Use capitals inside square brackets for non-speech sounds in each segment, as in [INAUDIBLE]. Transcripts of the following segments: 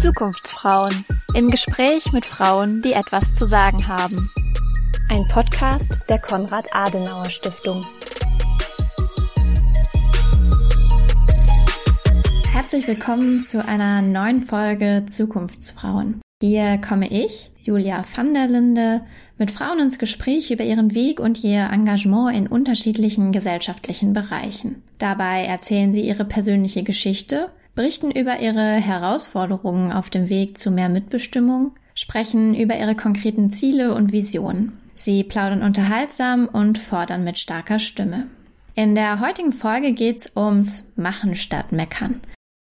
Zukunftsfrauen im Gespräch mit Frauen, die etwas zu sagen haben. Ein Podcast der Konrad Adenauer Stiftung. Herzlich willkommen zu einer neuen Folge Zukunftsfrauen. Hier komme ich, Julia van der Linde, mit Frauen ins Gespräch über ihren Weg und ihr Engagement in unterschiedlichen gesellschaftlichen Bereichen. Dabei erzählen sie ihre persönliche Geschichte, berichten über ihre Herausforderungen auf dem Weg zu mehr Mitbestimmung, sprechen über ihre konkreten Ziele und Visionen. Sie plaudern unterhaltsam und fordern mit starker Stimme. In der heutigen Folge geht's ums Machen statt Meckern.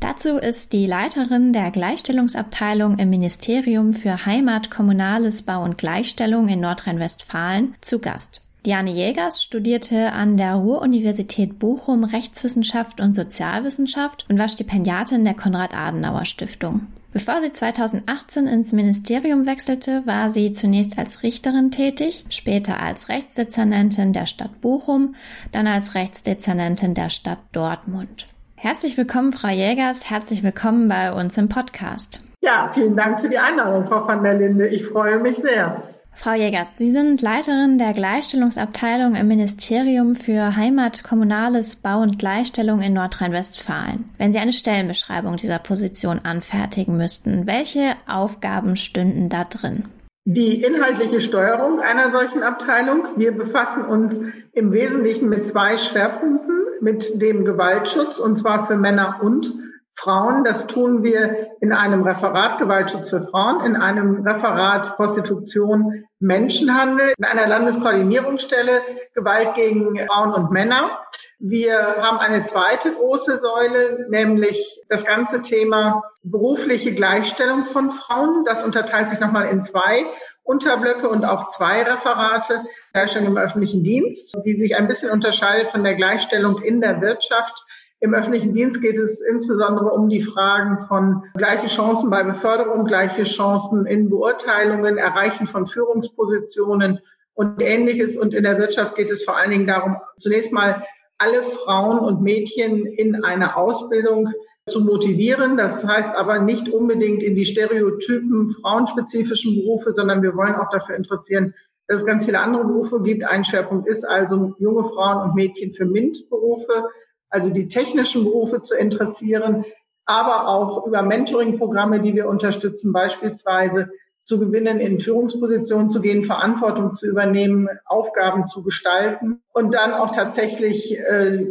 Dazu ist die Leiterin der Gleichstellungsabteilung im Ministerium für Heimat, Kommunales, Bau und Gleichstellung in Nordrhein-Westfalen zu Gast. Diane Jägers studierte an der Ruhr-Universität Bochum Rechtswissenschaft und Sozialwissenschaft und war Stipendiatin der Konrad-Adenauer-Stiftung. Bevor sie 2018 ins Ministerium wechselte, war sie zunächst als Richterin tätig, später als Rechtsdezernentin der Stadt Bochum, dann als Rechtsdezernentin der Stadt Dortmund. Herzlich willkommen, Frau Jägers. Herzlich willkommen bei uns im Podcast. Ja, vielen Dank für die Einladung, Frau van der Linde. Ich freue mich sehr. Frau Jägers, Sie sind Leiterin der Gleichstellungsabteilung im Ministerium für Heimat, Kommunales, Bau und Gleichstellung in Nordrhein-Westfalen. Wenn Sie eine Stellenbeschreibung dieser Position anfertigen müssten, welche Aufgaben stünden da drin? Die inhaltliche Steuerung einer solchen Abteilung. Wir befassen uns im Wesentlichen mit zwei Schwerpunkten mit dem Gewaltschutz, und zwar für Männer und Frauen. Das tun wir in einem Referat Gewaltschutz für Frauen, in einem Referat Prostitution, Menschenhandel, in einer Landeskoordinierungsstelle Gewalt gegen Frauen und Männer. Wir haben eine zweite große Säule, nämlich das ganze Thema berufliche Gleichstellung von Frauen. Das unterteilt sich nochmal in zwei Unterblöcke und auch zwei Referate, Gleichstellung im öffentlichen Dienst, die sich ein bisschen unterscheidet von der Gleichstellung in der Wirtschaft. Im öffentlichen Dienst geht es insbesondere um die Fragen von gleiche Chancen bei Beförderung, gleiche Chancen in Beurteilungen, Erreichen von Führungspositionen und ähnliches. Und in der Wirtschaft geht es vor allen Dingen darum, zunächst mal alle Frauen und Mädchen in eine Ausbildung zu motivieren. Das heißt aber nicht unbedingt in die stereotypen frauenspezifischen Berufe, sondern wir wollen auch dafür interessieren, dass es ganz viele andere Berufe gibt. Ein Schwerpunkt ist also junge Frauen und Mädchen für MINT-Berufe, also die technischen Berufe zu interessieren, aber auch über Mentoring-Programme, die wir unterstützen, beispielsweise zu gewinnen, in Führungspositionen zu gehen, Verantwortung zu übernehmen, Aufgaben zu gestalten und dann auch tatsächlich äh,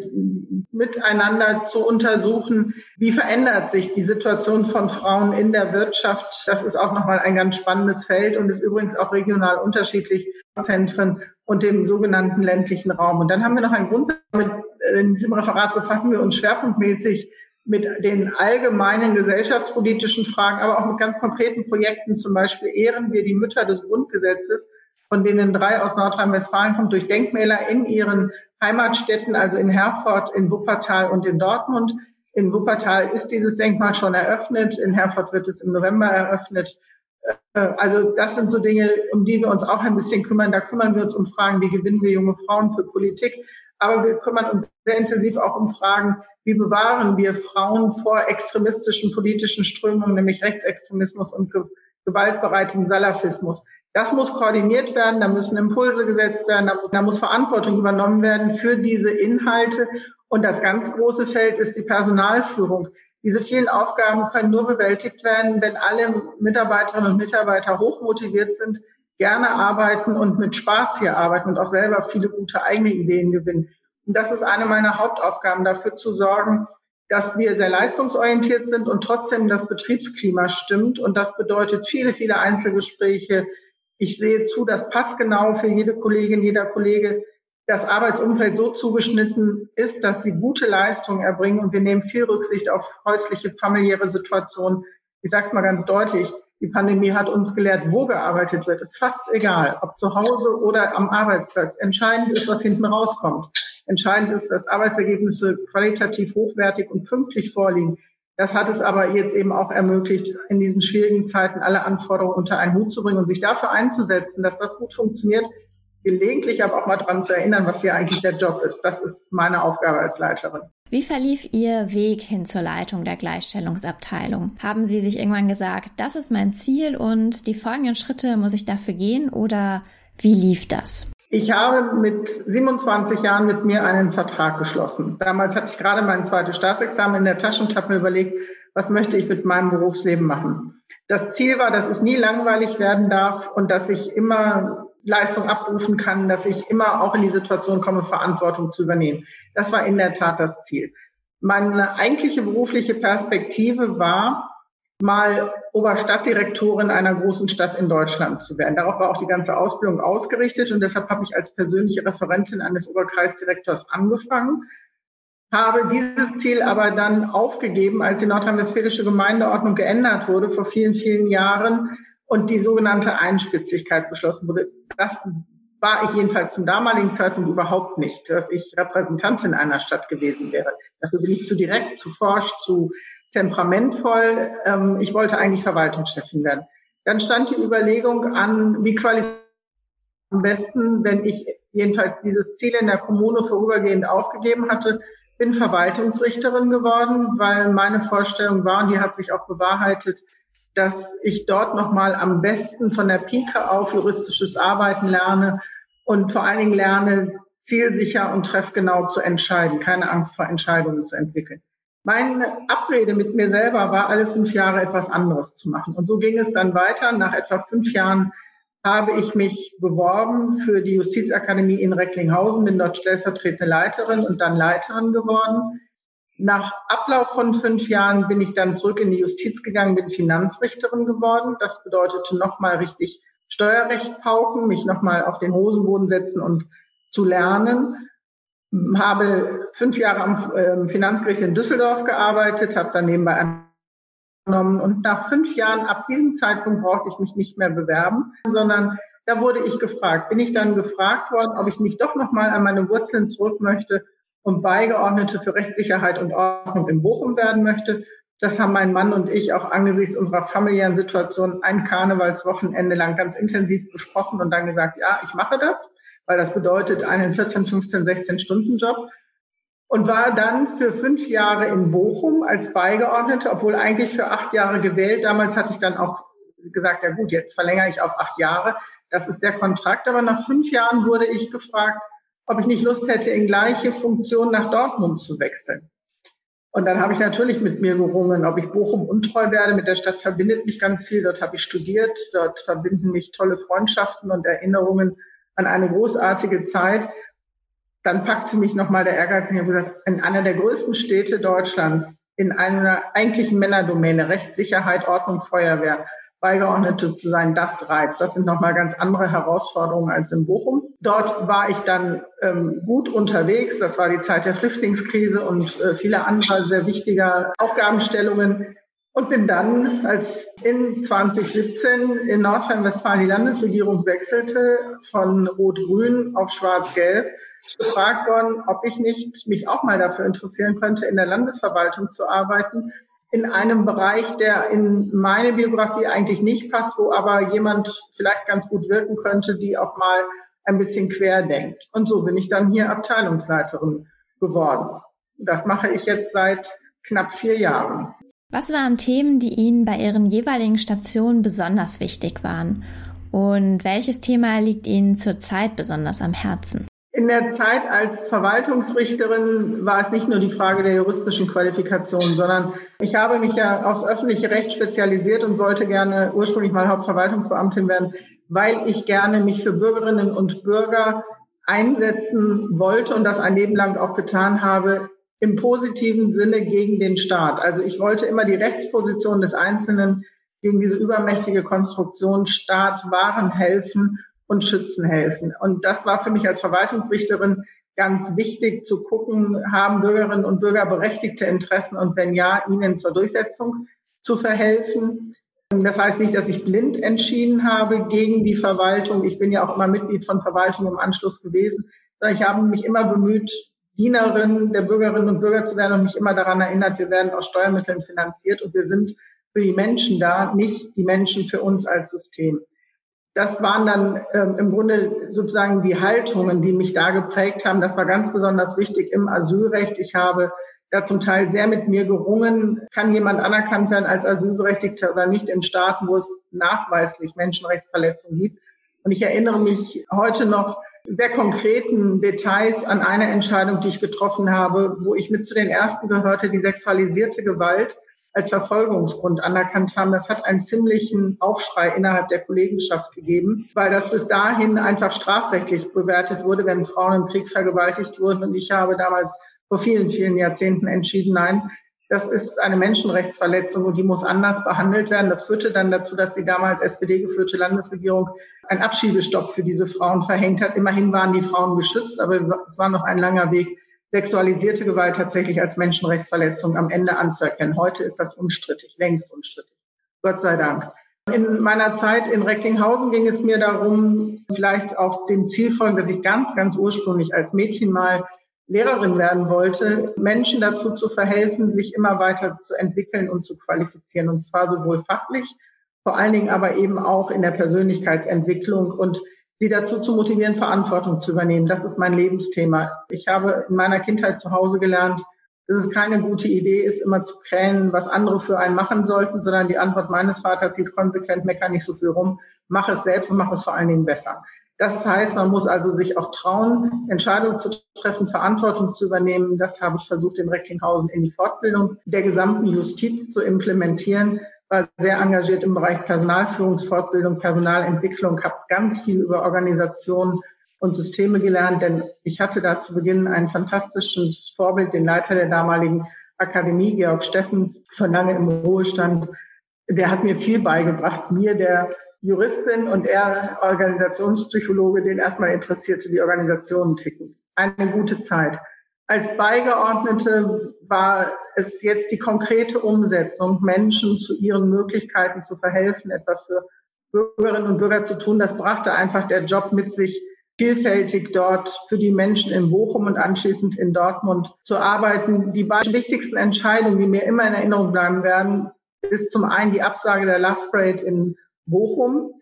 miteinander zu untersuchen, wie verändert sich die Situation von Frauen in der Wirtschaft. Das ist auch nochmal ein ganz spannendes Feld und ist übrigens auch regional unterschiedlich Zentren und dem sogenannten ländlichen Raum. Und dann haben wir noch einen Grundsatz. Mit, äh, in diesem Referat befassen wir uns schwerpunktmäßig mit den allgemeinen gesellschaftspolitischen Fragen, aber auch mit ganz konkreten Projekten. Zum Beispiel ehren wir die Mütter des Grundgesetzes, von denen drei aus Nordrhein-Westfalen kommen, durch Denkmäler in ihren Heimatstädten, also in Herford, in Wuppertal und in Dortmund. In Wuppertal ist dieses Denkmal schon eröffnet, in Herford wird es im November eröffnet. Äh, also das sind so Dinge, um die wir uns auch ein bisschen kümmern. Da kümmern wir uns um Fragen, wie gewinnen wir junge Frauen für Politik. Aber wir kümmern uns sehr intensiv auch um Fragen, wie bewahren wir Frauen vor extremistischen politischen Strömungen, nämlich Rechtsextremismus und gewaltbereitem Salafismus. Das muss koordiniert werden, da müssen Impulse gesetzt werden, da muss Verantwortung übernommen werden für diese Inhalte. Und das ganz große Feld ist die Personalführung. Diese vielen Aufgaben können nur bewältigt werden, wenn alle Mitarbeiterinnen und Mitarbeiter hochmotiviert sind, gerne arbeiten und mit Spaß hier arbeiten und auch selber viele gute eigene Ideen gewinnen. Und das ist eine meiner Hauptaufgaben, dafür zu sorgen, dass wir sehr leistungsorientiert sind und trotzdem das Betriebsklima stimmt. Und das bedeutet viele, viele Einzelgespräche. Ich sehe zu, dass passgenau für jede Kollegin, jeder Kollege das Arbeitsumfeld so zugeschnitten ist, dass sie gute Leistungen erbringen. Und wir nehmen viel Rücksicht auf häusliche, familiäre Situationen. Ich sage es mal ganz deutlich. Die Pandemie hat uns gelehrt, wo gearbeitet wird. Ist fast egal, ob zu Hause oder am Arbeitsplatz. Entscheidend ist, was hinten rauskommt. Entscheidend ist, dass Arbeitsergebnisse qualitativ hochwertig und pünktlich vorliegen. Das hat es aber jetzt eben auch ermöglicht, in diesen schwierigen Zeiten alle Anforderungen unter einen Hut zu bringen und sich dafür einzusetzen, dass das gut funktioniert, gelegentlich aber auch mal dran zu erinnern, was hier eigentlich der Job ist. Das ist meine Aufgabe als Leiterin. Wie verlief Ihr Weg hin zur Leitung der Gleichstellungsabteilung? Haben Sie sich irgendwann gesagt, das ist mein Ziel und die folgenden Schritte muss ich dafür gehen oder wie lief das? Ich habe mit 27 Jahren mit mir einen Vertrag geschlossen. Damals hatte ich gerade mein zweites Staatsexamen in der Tasche und habe mir überlegt, was möchte ich mit meinem Berufsleben machen. Das Ziel war, dass es nie langweilig werden darf und dass ich immer Leistung abrufen kann, dass ich immer auch in die Situation komme, Verantwortung zu übernehmen. Das war in der Tat das Ziel. Meine eigentliche berufliche Perspektive war, mal Oberstadtdirektorin einer großen Stadt in Deutschland zu werden. Darauf war auch die ganze Ausbildung ausgerichtet und deshalb habe ich als persönliche Referentin eines Oberkreisdirektors angefangen, habe dieses Ziel aber dann aufgegeben, als die nordrhein-westfälische Gemeindeordnung geändert wurde vor vielen, vielen Jahren und die sogenannte Einspitzigkeit beschlossen wurde. Das war ich jedenfalls zum damaligen Zeitpunkt überhaupt nicht, dass ich Repräsentantin einer Stadt gewesen wäre. Dafür bin ich zu direkt, zu forsch, zu temperamentvoll. Ähm, ich wollte eigentlich Verwaltungschefin werden. Dann stand die Überlegung an, wie qualifiziert am besten, wenn ich jedenfalls dieses Ziel in der Kommune vorübergehend aufgegeben hatte, bin Verwaltungsrichterin geworden, weil meine Vorstellung war, und die hat sich auch bewahrheitet, dass ich dort nochmal am besten von der Pike auf juristisches Arbeiten lerne und vor allen Dingen lerne, zielsicher und treffgenau zu entscheiden, keine Angst vor Entscheidungen zu entwickeln. Meine Abrede mit mir selber war, alle fünf Jahre etwas anderes zu machen. Und so ging es dann weiter. Nach etwa fünf Jahren habe ich mich beworben für die Justizakademie in Recklinghausen, bin dort stellvertretende Leiterin und dann Leiterin geworden. Nach Ablauf von fünf Jahren bin ich dann zurück in die Justiz gegangen, bin Finanzrichterin geworden. Das bedeutete nochmal richtig Steuerrecht pauken, mich nochmal auf den Hosenboden setzen und zu lernen habe fünf Jahre am ähm, Finanzgericht in Düsseldorf gearbeitet, habe dann nebenbei angenommen und nach fünf Jahren, ab diesem Zeitpunkt brauchte ich mich nicht mehr bewerben, sondern da wurde ich gefragt. Bin ich dann gefragt worden, ob ich mich doch nochmal an meine Wurzeln zurück möchte und Beigeordnete für Rechtssicherheit und Ordnung in Bochum werden möchte. Das haben mein Mann und ich auch angesichts unserer familiären Situation ein Karnevalswochenende lang ganz intensiv besprochen und dann gesagt, ja, ich mache das weil das bedeutet einen 14, 15, 16 Stunden Job und war dann für fünf Jahre in Bochum als Beigeordnete, obwohl eigentlich für acht Jahre gewählt. Damals hatte ich dann auch gesagt, ja gut, jetzt verlängere ich auf acht Jahre. Das ist der Kontrakt. Aber nach fünf Jahren wurde ich gefragt, ob ich nicht Lust hätte, in gleiche Funktion nach Dortmund zu wechseln. Und dann habe ich natürlich mit mir gerungen, ob ich Bochum untreu werde. Mit der Stadt verbindet mich ganz viel. Dort habe ich studiert. Dort verbinden mich tolle Freundschaften und Erinnerungen an eine großartige Zeit. Dann packte mich nochmal der Ehrgeiz ich habe gesagt, in einer der größten Städte Deutschlands, in einer eigentlichen Männerdomäne, Recht, Sicherheit, Ordnung, Feuerwehr, Beigeordnete zu sein, das reizt. Das sind nochmal ganz andere Herausforderungen als in Bochum. Dort war ich dann ähm, gut unterwegs. Das war die Zeit der Flüchtlingskrise und äh, viele andere sehr wichtige Aufgabenstellungen und bin dann, als in 2017 in Nordrhein-Westfalen die Landesregierung wechselte von Rot-Grün auf Schwarz-Gelb, gefragt worden, ob ich nicht mich auch mal dafür interessieren könnte, in der Landesverwaltung zu arbeiten, in einem Bereich, der in meine Biografie eigentlich nicht passt, wo aber jemand vielleicht ganz gut wirken könnte, die auch mal ein bisschen quer denkt. Und so bin ich dann hier Abteilungsleiterin geworden. Das mache ich jetzt seit knapp vier Jahren. Was waren Themen, die Ihnen bei Ihren jeweiligen Stationen besonders wichtig waren? Und welches Thema liegt Ihnen zurzeit besonders am Herzen? In der Zeit als Verwaltungsrichterin war es nicht nur die Frage der juristischen Qualifikation, sondern ich habe mich ja aufs öffentliche Recht spezialisiert und wollte gerne ursprünglich mal Hauptverwaltungsbeamtin werden, weil ich gerne mich für Bürgerinnen und Bürger einsetzen wollte und das ein Leben lang auch getan habe im positiven Sinne gegen den Staat. Also ich wollte immer die Rechtsposition des Einzelnen gegen diese übermächtige Konstruktion Staat wahren helfen und schützen helfen. Und das war für mich als Verwaltungsrichterin ganz wichtig zu gucken, haben Bürgerinnen und Bürger berechtigte Interessen und wenn ja, ihnen zur Durchsetzung zu verhelfen. Das heißt nicht, dass ich blind entschieden habe gegen die Verwaltung. Ich bin ja auch immer Mitglied von Verwaltung im Anschluss gewesen. sondern Ich habe mich immer bemüht, Dienerin der Bürgerinnen und Bürger zu werden und mich immer daran erinnert, wir werden aus Steuermitteln finanziert und wir sind für die Menschen da, nicht die Menschen für uns als System. Das waren dann ähm, im Grunde sozusagen die Haltungen, die mich da geprägt haben. Das war ganz besonders wichtig im Asylrecht. Ich habe da zum Teil sehr mit mir gerungen, kann jemand anerkannt werden als Asylberechtigter oder nicht in Staaten, wo es nachweislich Menschenrechtsverletzungen gibt. Und ich erinnere mich heute noch sehr konkreten Details an eine Entscheidung, die ich getroffen habe, wo ich mit zu den ersten gehörte, die sexualisierte Gewalt als Verfolgungsgrund anerkannt haben. Das hat einen ziemlichen Aufschrei innerhalb der Kollegenschaft gegeben, weil das bis dahin einfach strafrechtlich bewertet wurde, wenn Frauen im Krieg vergewaltigt wurden. Und ich habe damals vor vielen, vielen Jahrzehnten entschieden, nein, das ist eine Menschenrechtsverletzung und die muss anders behandelt werden. Das führte dann dazu, dass die damals SPD-geführte Landesregierung einen Abschiebestopp für diese Frauen verhängt hat. Immerhin waren die Frauen geschützt, aber es war noch ein langer Weg, sexualisierte Gewalt tatsächlich als Menschenrechtsverletzung am Ende anzuerkennen. Heute ist das unstrittig, längst unstrittig. Gott sei Dank. In meiner Zeit in Recklinghausen ging es mir darum, vielleicht auch dem Ziel folgen, dass ich ganz, ganz ursprünglich als Mädchen mal Lehrerin werden wollte, Menschen dazu zu verhelfen, sich immer weiter zu entwickeln und zu qualifizieren. Und zwar sowohl fachlich, vor allen Dingen aber eben auch in der Persönlichkeitsentwicklung und sie dazu zu motivieren, Verantwortung zu übernehmen. Das ist mein Lebensthema. Ich habe in meiner Kindheit zu Hause gelernt, dass es keine gute Idee ist, immer zu kränen, was andere für einen machen sollten, sondern die Antwort meines Vaters hieß konsequent, mecker nicht so viel rum, mach es selbst und mach es vor allen Dingen besser. Das heißt, man muss also sich auch trauen, Entscheidungen zu treffen, Verantwortung zu übernehmen. Das habe ich versucht, in Recklinghausen in die Fortbildung der gesamten Justiz zu implementieren. War sehr engagiert im Bereich Personalführungsfortbildung, Personalentwicklung, habe ganz viel über Organisationen und Systeme gelernt, denn ich hatte da zu Beginn ein fantastisches Vorbild, den Leiter der damaligen Akademie, Georg Steffens, von lange im Ruhestand. Der hat mir viel beigebracht, mir, der Juristin und er Organisationspsychologe, den erstmal interessierte, wie Organisationen ticken. Eine gute Zeit. Als Beigeordnete war es jetzt die konkrete Umsetzung, Menschen zu ihren Möglichkeiten zu verhelfen, etwas für Bürgerinnen und Bürger zu tun. Das brachte einfach der Job mit sich, vielfältig dort für die Menschen in Bochum und anschließend in Dortmund zu arbeiten. Die beiden wichtigsten Entscheidungen, die mir immer in Erinnerung bleiben werden, ist zum einen die Absage der Love Parade in Bochum.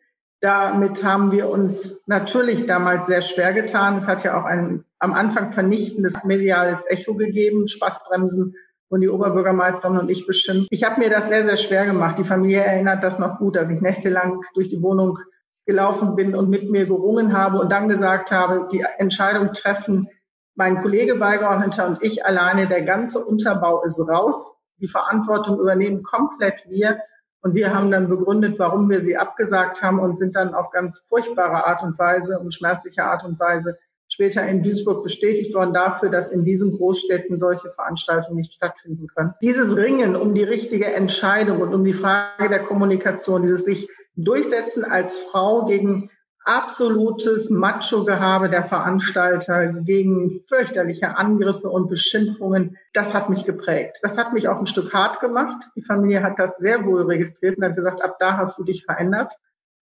Damit haben wir uns natürlich damals sehr schwer getan. Es hat ja auch ein am Anfang vernichtendes mediales Echo gegeben, Spaßbremsen und die Oberbürgermeisterin und ich bestimmt. Ich habe mir das sehr, sehr schwer gemacht. Die Familie erinnert das noch gut, dass ich nächtelang durch die Wohnung gelaufen bin und mit mir gerungen habe und dann gesagt habe, die Entscheidung treffen mein Kollege Beigeordneter und ich alleine, der ganze Unterbau ist raus. Die Verantwortung übernehmen komplett wir. Und wir haben dann begründet, warum wir sie abgesagt haben und sind dann auf ganz furchtbare Art und Weise und schmerzliche Art und Weise später in Duisburg bestätigt worden dafür, dass in diesen Großstädten solche Veranstaltungen nicht stattfinden können. Dieses Ringen um die richtige Entscheidung und um die Frage der Kommunikation, dieses sich durchsetzen als Frau gegen absolutes Macho-Gehabe der Veranstalter gegen fürchterliche Angriffe und Beschimpfungen, das hat mich geprägt. Das hat mich auch ein Stück hart gemacht. Die Familie hat das sehr wohl registriert und hat gesagt, ab da hast du dich verändert.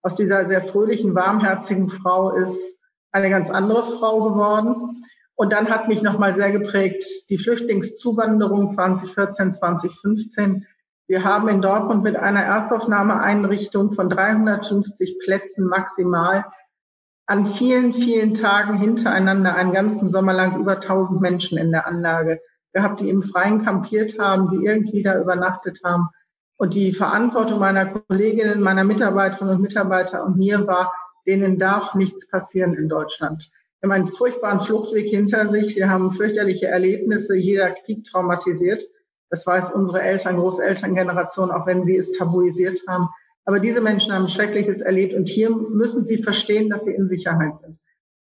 Aus dieser sehr fröhlichen, warmherzigen Frau ist eine ganz andere Frau geworden. Und dann hat mich nochmal sehr geprägt die Flüchtlingszuwanderung 2014, 2015. Wir haben in Dortmund mit einer Erstaufnahmeeinrichtung von 350 Plätzen maximal an vielen, vielen Tagen hintereinander einen ganzen Sommer lang über 1000 Menschen in der Anlage gehabt, die im Freien kampiert haben, die irgendwie da übernachtet haben. Und die Verantwortung meiner Kolleginnen, meiner Mitarbeiterinnen und Mitarbeiter und mir war, denen darf nichts passieren in Deutschland. Wir haben einen furchtbaren Fluchtweg hinter sich. Sie haben fürchterliche Erlebnisse. Jeder Krieg traumatisiert. Das weiß unsere Eltern, Großelterngeneration, auch wenn sie es tabuisiert haben. Aber diese Menschen haben Schreckliches erlebt und hier müssen sie verstehen, dass sie in Sicherheit sind.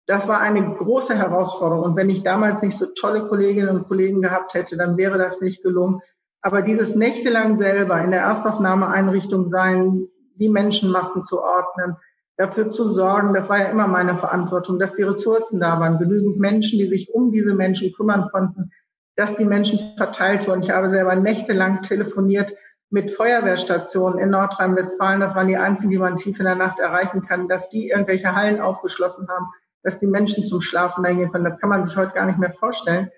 Das war eine große Herausforderung. Und wenn ich damals nicht so tolle Kolleginnen und Kollegen gehabt hätte, dann wäre das nicht gelungen. Aber dieses nächtelang selber in der Erstaufnahmeeinrichtung sein, die Menschenmassen zu ordnen, dafür zu sorgen, das war ja immer meine Verantwortung, dass die Ressourcen da waren, genügend Menschen, die sich um diese Menschen kümmern konnten, dass die Menschen verteilt wurden. Ich habe selber nächtelang telefoniert mit Feuerwehrstationen in Nordrhein-Westfalen. Das waren die einzigen, die man tief in der Nacht erreichen kann, dass die irgendwelche Hallen aufgeschlossen haben, dass die Menschen zum Schlafen da hingehen können. Das kann man sich heute gar nicht mehr vorstellen.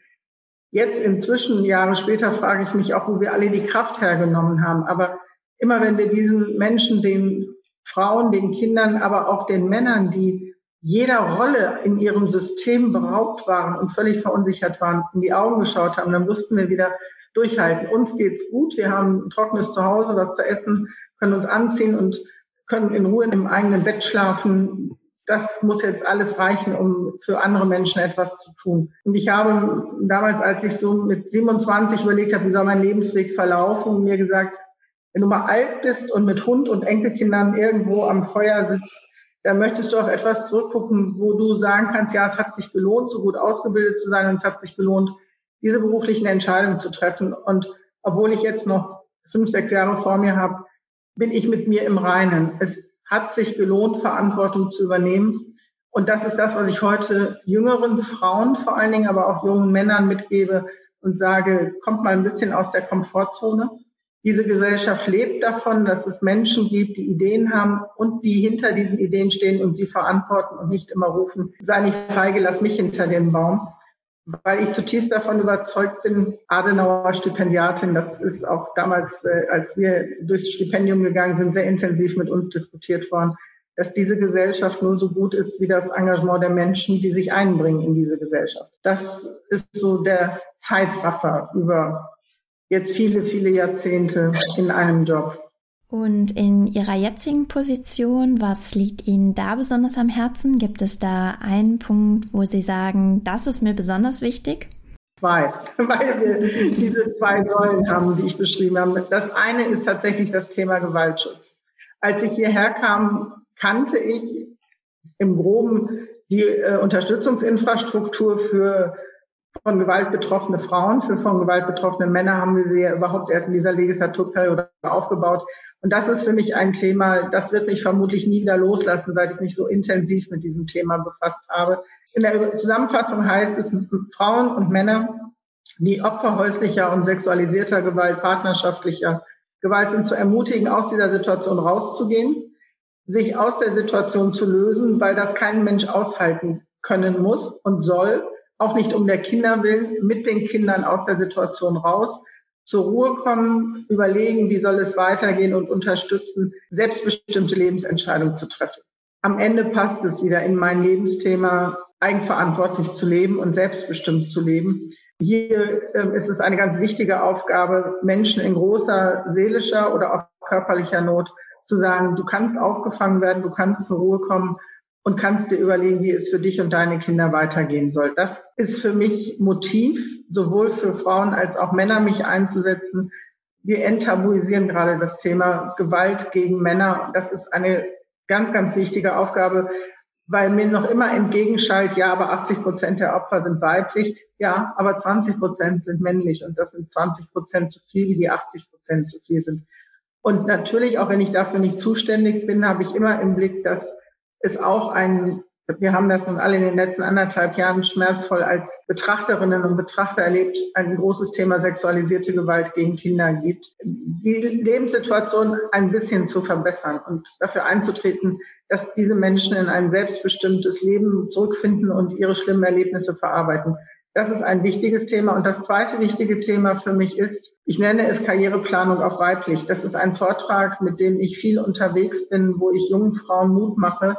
Jetzt inzwischen, Jahre später, frage ich mich auch, wo wir alle die Kraft hergenommen haben. Aber immer wenn wir diesen Menschen, den Frauen, den Kindern, aber auch den Männern, die jeder Rolle in ihrem System beraubt waren und völlig verunsichert waren, in die Augen geschaut haben, dann wussten wir wieder durchhalten. Uns geht's gut, wir haben ein trockenes Zuhause, was zu essen, können uns anziehen und können in Ruhe im eigenen Bett schlafen das muss jetzt alles reichen, um für andere Menschen etwas zu tun. Und ich habe damals, als ich so mit 27 überlegt habe, wie soll mein Lebensweg verlaufen, mir gesagt, wenn du mal alt bist und mit Hund und Enkelkindern irgendwo am Feuer sitzt, dann möchtest du auf etwas zurückgucken, wo du sagen kannst, ja, es hat sich gelohnt, so gut ausgebildet zu sein und es hat sich gelohnt, diese beruflichen Entscheidungen zu treffen. Und obwohl ich jetzt noch fünf, sechs Jahre vor mir habe, bin ich mit mir im Reinen. Es hat sich gelohnt, Verantwortung zu übernehmen. Und das ist das, was ich heute jüngeren Frauen vor allen Dingen, aber auch jungen Männern mitgebe und sage, kommt mal ein bisschen aus der Komfortzone. Diese Gesellschaft lebt davon, dass es Menschen gibt, die Ideen haben und die hinter diesen Ideen stehen und sie verantworten und nicht immer rufen, sei nicht feige, lass mich hinter den Baum weil ich zutiefst davon überzeugt bin, Adenauer Stipendiatin, das ist auch damals, äh, als wir durchs Stipendium gegangen sind, sehr intensiv mit uns diskutiert worden, dass diese Gesellschaft nur so gut ist wie das Engagement der Menschen, die sich einbringen in diese Gesellschaft. Das ist so der Zeitraffer über jetzt viele, viele Jahrzehnte in einem Job. Und in Ihrer jetzigen Position, was liegt Ihnen da besonders am Herzen? Gibt es da einen Punkt, wo Sie sagen, das ist mir besonders wichtig? Zwei, [LAUGHS] weil wir diese zwei Säulen haben, die ich beschrieben habe. Das eine ist tatsächlich das Thema Gewaltschutz. Als ich hierher kam, kannte ich im Groben die äh, Unterstützungsinfrastruktur für von Gewalt betroffene Frauen, für von Gewalt betroffene Männer haben wir sie ja überhaupt erst in dieser Legislaturperiode aufgebaut. Und das ist für mich ein Thema, das wird mich vermutlich nie wieder loslassen, seit ich mich so intensiv mit diesem Thema befasst habe. In der Zusammenfassung heißt es, Frauen und Männer, die Opfer häuslicher und sexualisierter Gewalt, partnerschaftlicher Gewalt sind, zu ermutigen, aus dieser Situation rauszugehen, sich aus der Situation zu lösen, weil das kein Mensch aushalten können muss und soll, auch nicht um der Kinder willen, mit den Kindern aus der Situation raus, zur Ruhe kommen, überlegen, wie soll es weitergehen und unterstützen, selbstbestimmte Lebensentscheidungen zu treffen. Am Ende passt es wieder in mein Lebensthema, eigenverantwortlich zu leben und selbstbestimmt zu leben. Hier äh, ist es eine ganz wichtige Aufgabe, Menschen in großer seelischer oder auch körperlicher Not zu sagen, du kannst aufgefangen werden, du kannst zur Ruhe kommen und kannst dir überlegen, wie es für dich und deine Kinder weitergehen soll. Das ist für mich Motiv, sowohl für Frauen als auch Männer mich einzusetzen. Wir enttabuisieren gerade das Thema Gewalt gegen Männer. Das ist eine ganz, ganz wichtige Aufgabe, weil mir noch immer entgegenschallt, ja, aber 80 Prozent der Opfer sind weiblich. Ja, aber 20 Prozent sind männlich und das sind 20 Prozent zu viel, wie die 80 Prozent zu viel sind. Und natürlich, auch wenn ich dafür nicht zuständig bin, habe ich immer im Blick, dass ist auch ein, wir haben das nun alle in den letzten anderthalb Jahren schmerzvoll als Betrachterinnen und Betrachter erlebt, ein großes Thema sexualisierte Gewalt gegen Kinder gibt, die Lebenssituation ein bisschen zu verbessern und dafür einzutreten, dass diese Menschen in ein selbstbestimmtes Leben zurückfinden und ihre schlimmen Erlebnisse verarbeiten. Das ist ein wichtiges Thema. Und das zweite wichtige Thema für mich ist, ich nenne es Karriereplanung auf weiblich. Das ist ein Vortrag, mit dem ich viel unterwegs bin, wo ich jungen Frauen Mut mache,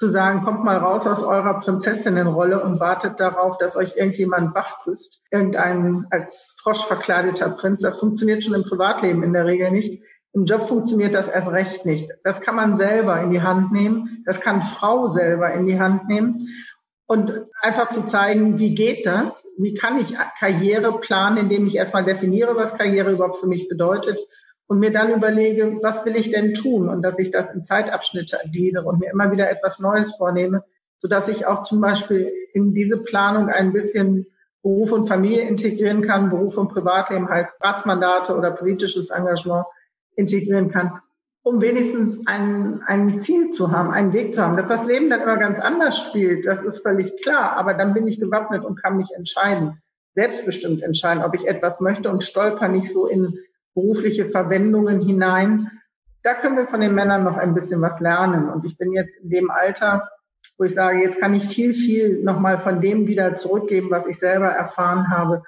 zu sagen, kommt mal raus aus eurer Prinzessinnenrolle und wartet darauf, dass euch irgendjemand wach küsst. Irgendein als Frosch verkleideter Prinz. Das funktioniert schon im Privatleben in der Regel nicht. Im Job funktioniert das erst recht nicht. Das kann man selber in die Hand nehmen. Das kann Frau selber in die Hand nehmen. Und einfach zu zeigen, wie geht das? Wie kann ich Karriere planen, indem ich erstmal definiere, was Karriere überhaupt für mich bedeutet und mir dann überlege, was will ich denn tun? Und dass ich das in Zeitabschnitte gliedere und mir immer wieder etwas Neues vornehme, so dass ich auch zum Beispiel in diese Planung ein bisschen Beruf und Familie integrieren kann, Beruf und Privatleben heißt Ratsmandate oder politisches Engagement integrieren kann, um wenigstens ein, ein Ziel zu haben, einen Weg zu haben. Dass das Leben dann immer ganz anders spielt, das ist völlig klar, aber dann bin ich gewappnet und kann mich entscheiden, selbstbestimmt entscheiden, ob ich etwas möchte und stolper nicht so in berufliche Verwendungen hinein. Da können wir von den Männern noch ein bisschen was lernen. Und ich bin jetzt in dem Alter, wo ich sage, jetzt kann ich viel, viel nochmal von dem wieder zurückgeben, was ich selber erfahren habe.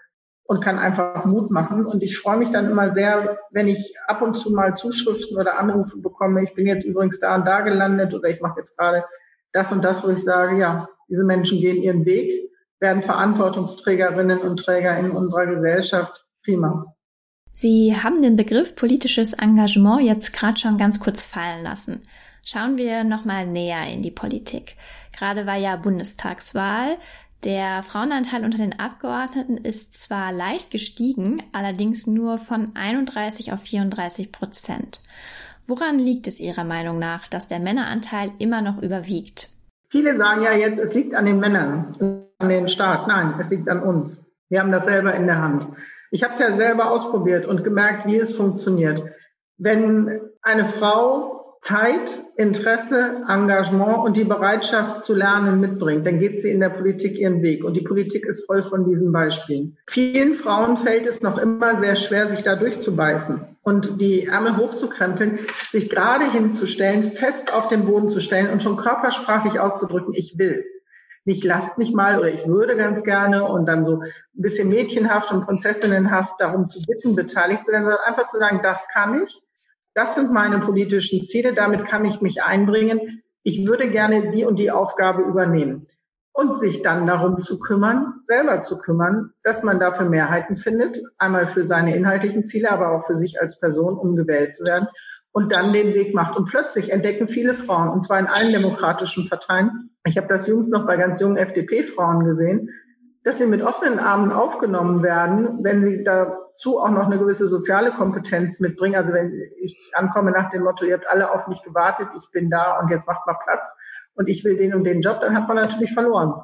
und kann einfach Mut machen. Und ich freue mich dann immer sehr, wenn ich ab und zu mal Zuschriften oder Anrufe bekomme. Ich bin jetzt übrigens da und da gelandet oder ich mache jetzt gerade das und das, wo ich sage, ja, diese Menschen gehen ihren Weg, werden Verantwortungsträgerinnen und Träger in unserer Gesellschaft. Prima. Sie haben den Begriff politisches Engagement jetzt gerade schon ganz kurz fallen lassen. Schauen wir nochmal näher in die Politik. Gerade war ja Bundestagswahl. Der Frauenanteil unter den Abgeordneten ist zwar leicht gestiegen, allerdings nur von 31 auf 34 Prozent. Woran liegt es Ihrer Meinung nach, dass der Männeranteil immer noch überwiegt? Viele sagen ja jetzt, es liegt an den Männern, an den Staat. Nein, es liegt an uns. Wir haben das selber in der Hand. Ich habe es ja selber ausprobiert und gemerkt, wie es funktioniert. Wenn eine Frau Zeit, Interesse, Engagement und die Bereitschaft zu lernen mitbringt, dann geht sie in der Politik ihren Weg. Und die Politik ist voll von diesen Beispielen. Vielen Frauen fällt es noch immer sehr schwer, sich da durchzubeißen und die Ärmel hochzukrempeln, sich gerade hinzustellen, fest auf den Boden zu stellen und schon körpersprachlich auszudrücken, ich will nicht lasst mich mal oder ich würde ganz gerne und dann so ein bisschen mädchenhaft und prinzessinnenhaft darum zu bitten, beteiligt zu werden, sondern einfach zu sagen, das kann ich, das sind meine politischen Ziele, damit kann ich mich einbringen, ich würde gerne die und die Aufgabe übernehmen. Und sich dann darum zu kümmern, selber zu kümmern, dass man dafür Mehrheiten findet, einmal für seine inhaltlichen Ziele, aber auch für sich als Person, um gewählt zu werden und dann den Weg macht. Und plötzlich entdecken viele Frauen, und zwar in allen demokratischen Parteien, ich habe das jüngst noch bei ganz jungen FDP-Frauen gesehen, dass sie mit offenen Armen aufgenommen werden, wenn sie dazu auch noch eine gewisse soziale Kompetenz mitbringen. Also wenn ich ankomme nach dem Motto, ihr habt alle auf mich gewartet, ich bin da und jetzt macht mal Platz und ich will den und den Job, dann hat man natürlich verloren.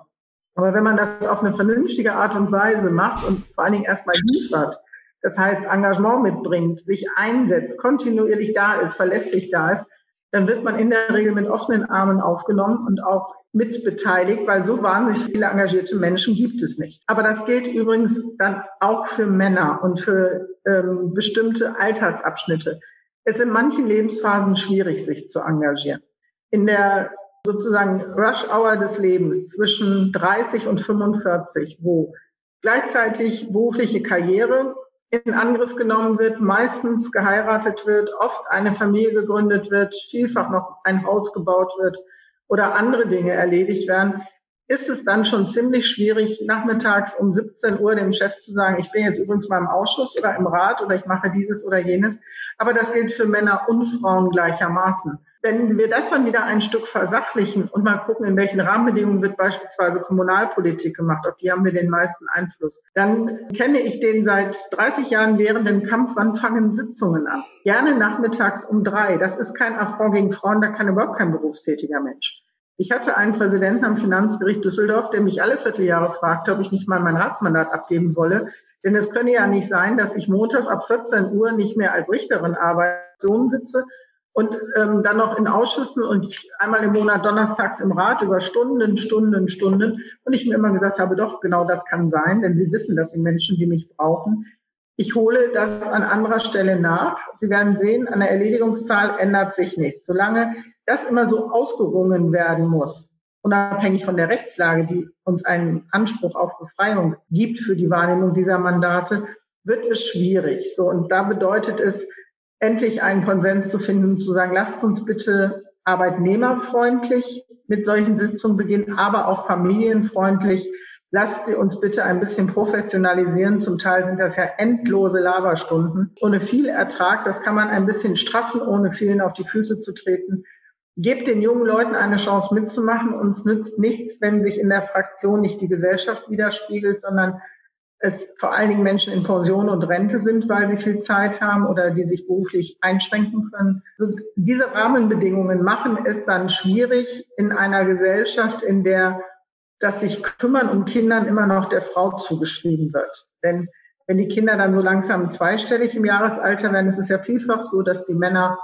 Aber wenn man das auf eine vernünftige Art und Weise macht und vor allen Dingen erstmal liefert, das heißt Engagement mitbringt, sich einsetzt, kontinuierlich da ist, verlässlich da ist, dann wird man in der Regel mit offenen Armen aufgenommen und auch mit beteiligt, weil so wahnsinnig viele engagierte Menschen gibt es nicht. Aber das gilt übrigens dann auch für Männer und für ähm, bestimmte Altersabschnitte. Es ist in manchen Lebensphasen schwierig, sich zu engagieren. In der sozusagen Rush Hour des Lebens zwischen 30 und 45, wo gleichzeitig berufliche Karriere in Angriff genommen wird, meistens geheiratet wird, oft eine Familie gegründet wird, vielfach noch ein Haus gebaut wird, oder andere Dinge erledigt werden, ist es dann schon ziemlich schwierig, nachmittags um 17 Uhr dem Chef zu sagen, ich bin jetzt übrigens mal im Ausschuss oder im Rat oder ich mache dieses oder jenes. Aber das gilt für Männer und Frauen gleichermaßen. Wenn wir das dann wieder ein Stück versachlichen und mal gucken, in welchen Rahmenbedingungen wird beispielsweise Kommunalpolitik gemacht, auf die haben wir den meisten Einfluss, dann kenne ich den seit 30 Jahren währenden Kampf, wann fangen Sitzungen an? Gerne nachmittags um drei. Das ist kein Affront gegen Frauen, da kann überhaupt kein berufstätiger Mensch. Ich hatte einen Präsidenten am Finanzgericht Düsseldorf, der mich alle Vierteljahre fragte, ob ich nicht mal mein Ratsmandat abgeben wolle. Denn es könne ja nicht sein, dass ich montags ab 14 Uhr nicht mehr als Richterin arbeite, sitze und ähm, dann noch in Ausschüssen und einmal im Monat donnerstags im Rat über Stunden, Stunden, Stunden. Und ich mir immer gesagt habe, doch, genau das kann sein, denn Sie wissen, das sind Menschen, die mich brauchen. Ich hole das an anderer Stelle nach. Sie werden sehen, an der Erledigungszahl ändert sich nichts. Solange das immer so ausgerungen werden muss, unabhängig von der Rechtslage, die uns einen Anspruch auf Befreiung gibt für die Wahrnehmung dieser Mandate, wird es schwierig. So, und da bedeutet es, endlich einen Konsens zu finden, zu sagen, lasst uns bitte arbeitnehmerfreundlich mit solchen Sitzungen beginnen, aber auch familienfreundlich. Lasst sie uns bitte ein bisschen professionalisieren. Zum Teil sind das ja endlose Laberstunden. Ohne viel Ertrag, das kann man ein bisschen straffen, ohne vielen auf die Füße zu treten. Gebt den jungen Leuten eine Chance mitzumachen. Uns nützt nichts, wenn sich in der Fraktion nicht die Gesellschaft widerspiegelt, sondern es vor allen Dingen Menschen in Pension und Rente sind, weil sie viel Zeit haben oder die sich beruflich einschränken können. Also diese Rahmenbedingungen machen es dann schwierig in einer Gesellschaft, in der das sich kümmern um Kindern immer noch der Frau zugeschrieben wird. Denn wenn die Kinder dann so langsam zweistellig im Jahresalter werden, ist es ja vielfach so, dass die Männer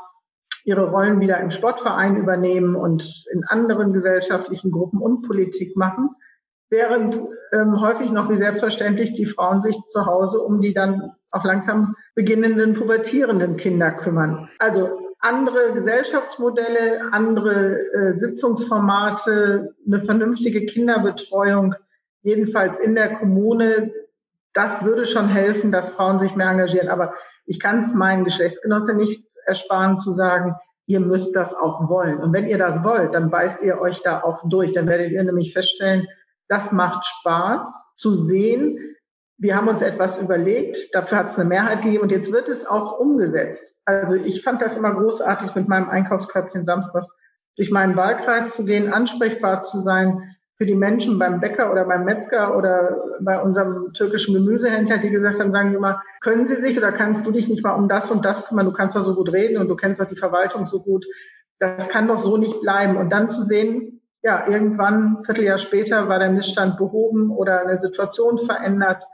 ihre Rollen wieder im Sportverein übernehmen und in anderen gesellschaftlichen Gruppen und Politik machen, während ähm, häufig noch wie selbstverständlich die Frauen sich zu Hause um die dann auch langsam beginnenden pubertierenden Kinder kümmern. Also andere Gesellschaftsmodelle, andere äh, Sitzungsformate, eine vernünftige Kinderbetreuung, jedenfalls in der Kommune, das würde schon helfen, dass Frauen sich mehr engagieren. Aber ich kann es meinen Geschlechtsgenossen nicht ersparen zu sagen, ihr müsst das auch wollen. Und wenn ihr das wollt, dann beißt ihr euch da auch durch. Dann werdet ihr nämlich feststellen, das macht Spaß zu sehen. Wir haben uns etwas überlegt, dafür hat es eine Mehrheit gegeben und jetzt wird es auch umgesetzt. Also ich fand das immer großartig, mit meinem Einkaufskörbchen samstags durch meinen Wahlkreis zu gehen, ansprechbar zu sein, für die Menschen beim Bäcker oder beim Metzger oder bei unserem türkischen Gemüsehändler, die gesagt haben, sagen sie immer, können Sie sich oder kannst du dich nicht mal um das und das kümmern? Du kannst doch so gut reden und du kennst doch die Verwaltung so gut. Das kann doch so nicht bleiben. Und dann zu sehen, ja, irgendwann, ein Vierteljahr später, war der Missstand behoben oder eine Situation verändert.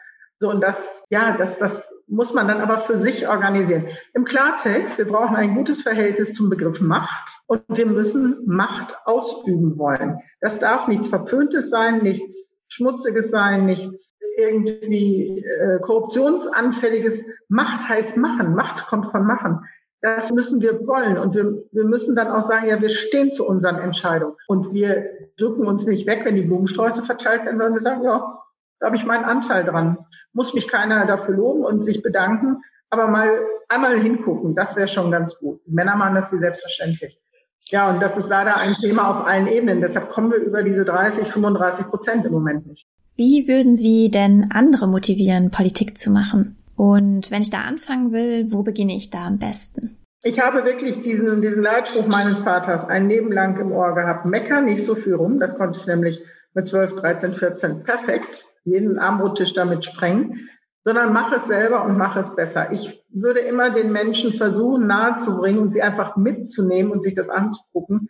So, und das, ja, das, das muss man dann aber für sich organisieren. Im Klartext, wir brauchen ein gutes Verhältnis zum Begriff Macht und wir müssen Macht ausüben wollen. Das darf nichts Verpöntes sein, nichts Schmutziges sein, nichts irgendwie äh, Korruptionsanfälliges. Macht heißt machen. Macht kommt von machen. Das müssen wir wollen. Und wir, wir müssen dann auch sagen, ja, wir stehen zu unseren Entscheidungen. Und wir drücken uns nicht weg, wenn die Blumensträuße verteilt werden, sondern wir sagen, ja, da habe ich meinen Anteil dran. Muss mich keiner dafür loben und sich bedanken, aber mal einmal hingucken, das wäre schon ganz gut. Die Männer machen das wie selbstverständlich. Ja, und das ist leider ein Thema auf allen Ebenen. Deshalb kommen wir über diese 30, 35 Prozent im Moment nicht. Wie würden Sie denn andere motivieren, Politik zu machen? Und wenn ich da anfangen will, wo beginne ich da am besten? Ich habe wirklich diesen, diesen Leitspruch meines Vaters ein Leben lang im Ohr gehabt. Mecker nicht so viel rum. Das konnte ich nämlich mit 12, 13, 14 perfekt jeden Armbrottisch damit sprengen, sondern mach es selber und mach es besser. Ich würde immer den Menschen versuchen nahezubringen und sie einfach mitzunehmen und sich das anzugucken.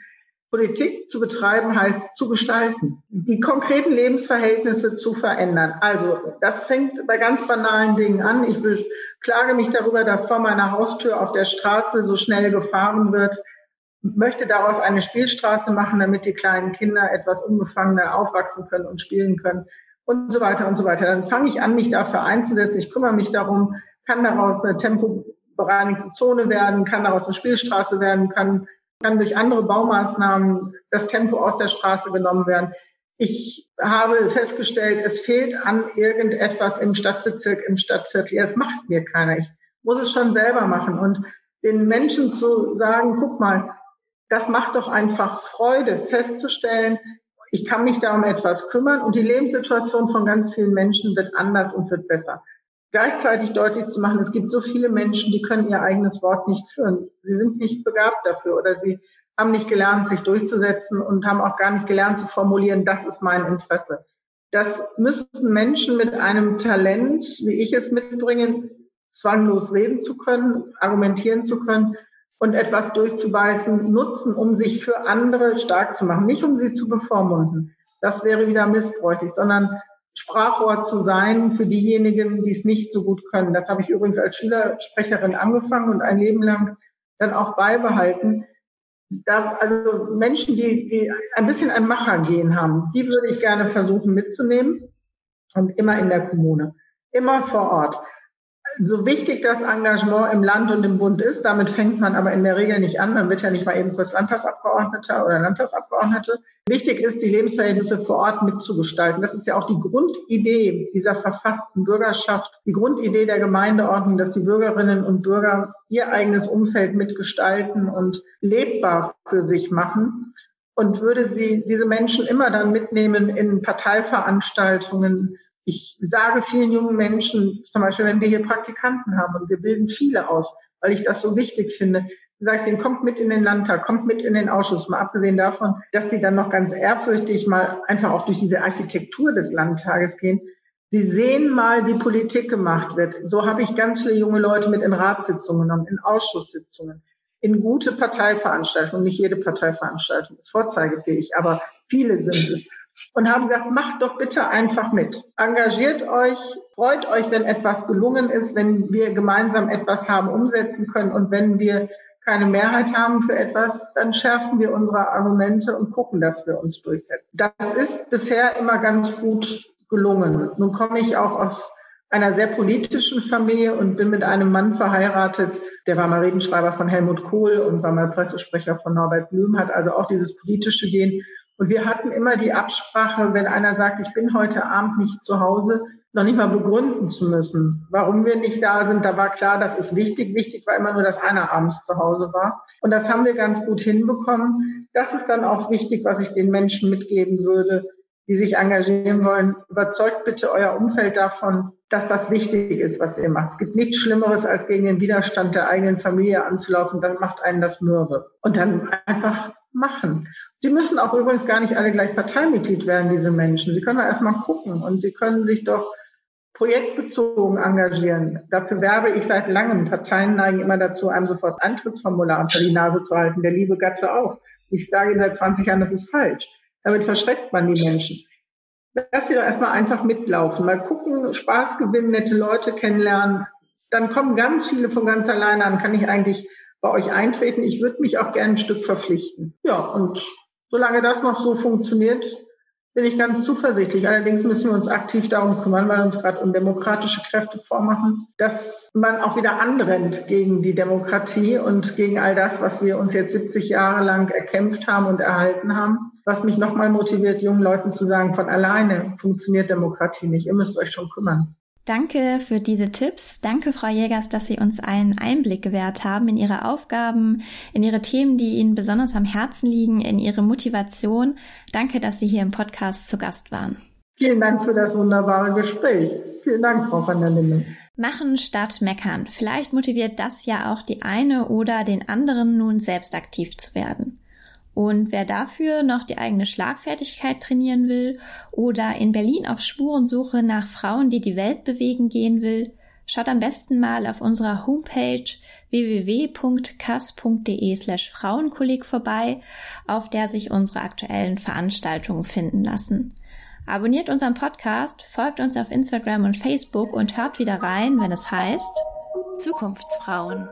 Politik zu betreiben heißt zu gestalten, die konkreten Lebensverhältnisse zu verändern. Also das fängt bei ganz banalen Dingen an. Ich beklage mich darüber, dass vor meiner Haustür auf der Straße so schnell gefahren wird, möchte daraus eine Spielstraße machen, damit die kleinen Kinder etwas unbefangener aufwachsen können und spielen können und so weiter und so weiter. Dann fange ich an, mich dafür einzusetzen. Ich kümmere mich darum, kann daraus eine tempobereinigte Zone werden, kann daraus eine Spielstraße werden, kann, kann durch andere Baumaßnahmen das Tempo aus der Straße genommen werden. Ich habe festgestellt, es fehlt an irgendetwas im Stadtbezirk, im Stadtviertel. Es macht mir keiner. Ich muss es schon selber machen. Und den Menschen zu sagen, guck mal, das macht doch einfach Freude, festzustellen, ich kann mich da um etwas kümmern und die Lebenssituation von ganz vielen Menschen wird anders und wird besser. Gleichzeitig deutlich zu machen, es gibt so viele Menschen, die können ihr eigenes Wort nicht führen. Sie sind nicht begabt dafür oder sie haben nicht gelernt, sich durchzusetzen und haben auch gar nicht gelernt zu formulieren, das ist mein Interesse. Das müssten Menschen mit einem Talent, wie ich es mitbringe, zwanglos reden zu können, argumentieren zu können und etwas durchzubeißen, nutzen, um sich für andere stark zu machen, nicht um sie zu bevormunden. Das wäre wieder missbräuchlich, sondern Sprachrohr zu sein für diejenigen, die es nicht so gut können. Das habe ich übrigens als Schülersprecherin angefangen und ein Leben lang dann auch beibehalten. Da, also Menschen, die, die ein bisschen ein Machergehen haben, die würde ich gerne versuchen mitzunehmen und immer in der Kommune, immer vor Ort so wichtig das Engagement im Land und im Bund ist, damit fängt man aber in der Regel nicht an. Man wird ja nicht mal eben kurz Landtagsabgeordneter oder Landtagsabgeordnete. Wichtig ist, die Lebensverhältnisse vor Ort mitzugestalten. Das ist ja auch die Grundidee dieser verfassten Bürgerschaft, die Grundidee der Gemeindeordnung, dass die Bürgerinnen und Bürger ihr eigenes Umfeld mitgestalten und lebbar für sich machen. Und würde sie diese Menschen immer dann mitnehmen in Parteiveranstaltungen, ich sage vielen jungen Menschen, zum Beispiel, wenn wir hier Praktikanten haben und wir bilden viele aus, weil ich das so wichtig finde, sage ich denen, kommt mit in den Landtag, kommt mit in den Ausschuss, mal abgesehen davon, dass die dann noch ganz ehrfürchtig mal einfach auch durch diese Architektur des Landtages gehen. Sie sehen mal, wie Politik gemacht wird. So habe ich ganz viele junge Leute mit in Ratssitzungen genommen, in Ausschusssitzungen, in gute Parteiveranstaltungen. Nicht jede Parteiveranstaltung ist vorzeigefähig, aber viele sind es und haben gesagt, macht doch bitte einfach mit. Engagiert euch, freut euch, wenn etwas gelungen ist, wenn wir gemeinsam etwas haben umsetzen können und wenn wir keine Mehrheit haben für etwas, dann schärfen wir unsere Argumente und gucken, dass wir uns durchsetzen. Das ist bisher immer ganz gut gelungen. Nun komme ich auch aus einer sehr politischen Familie und bin mit einem Mann verheiratet, der war mal Redenschreiber von Helmut Kohl und war mal Pressesprecher von Norbert Blüm, hat also auch dieses politische Gehen. Und wir hatten immer die Absprache, wenn einer sagt, ich bin heute Abend nicht zu Hause, noch nicht mal begründen zu müssen, warum wir nicht da sind. Da war klar, das ist wichtig. Wichtig war immer nur, dass einer abends zu Hause war. Und das haben wir ganz gut hinbekommen. Das ist dann auch wichtig, was ich den Menschen mitgeben würde, die sich engagieren wollen. Überzeugt bitte euer Umfeld davon, dass das wichtig ist, was ihr macht. Es gibt nichts Schlimmeres, als gegen den Widerstand der eigenen Familie anzulaufen. Dann macht einen das mürbe. Und dann einfach machen. Sie müssen auch übrigens gar nicht alle gleich Parteimitglied werden, diese Menschen. Sie können doch erstmal gucken und Sie können sich doch projektbezogen engagieren. Dafür werbe ich seit langem. Parteien neigen immer dazu, einem sofort Antrittsformular unter die Nase zu halten. Der liebe Gatte auch. Ich sage Ihnen seit 20 Jahren, das ist falsch. Damit verschreckt man die Menschen. Lass sie doch erstmal einfach mitlaufen. Mal gucken, Spaß gewinnen, nette Leute kennenlernen. Dann kommen ganz viele von ganz alleine an. Kann ich eigentlich bei euch eintreten? Ich würde mich auch gerne ein Stück verpflichten. Ja, und solange das noch so funktioniert, bin ich ganz zuversichtlich. Allerdings müssen wir uns aktiv darum kümmern, weil uns gerade undemokratische Kräfte vormachen, dass man auch wieder anrennt gegen die Demokratie und gegen all das, was wir uns jetzt 70 Jahre lang erkämpft haben und erhalten haben. Was mich nochmal motiviert, jungen Leuten zu sagen, von alleine funktioniert Demokratie nicht. Ihr müsst euch schon kümmern. Danke für diese Tipps. Danke, Frau Jägers, dass Sie uns einen Einblick gewährt haben in Ihre Aufgaben, in Ihre Themen, die Ihnen besonders am Herzen liegen, in Ihre Motivation. Danke, dass Sie hier im Podcast zu Gast waren. Vielen Dank für das wunderbare Gespräch. Vielen Dank, Frau van der Linden. Machen statt meckern. Vielleicht motiviert das ja auch die eine oder den anderen nun selbst aktiv zu werden. Und wer dafür noch die eigene Schlagfertigkeit trainieren will oder in Berlin auf Spurensuche nach Frauen, die die Welt bewegen gehen will, schaut am besten mal auf unserer Homepage www.kass.de slash Frauenkolleg vorbei, auf der sich unsere aktuellen Veranstaltungen finden lassen. Abonniert unseren Podcast, folgt uns auf Instagram und Facebook und hört wieder rein, wenn es heißt Zukunftsfrauen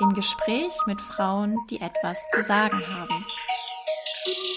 im Gespräch mit Frauen, die etwas zu sagen haben. thank you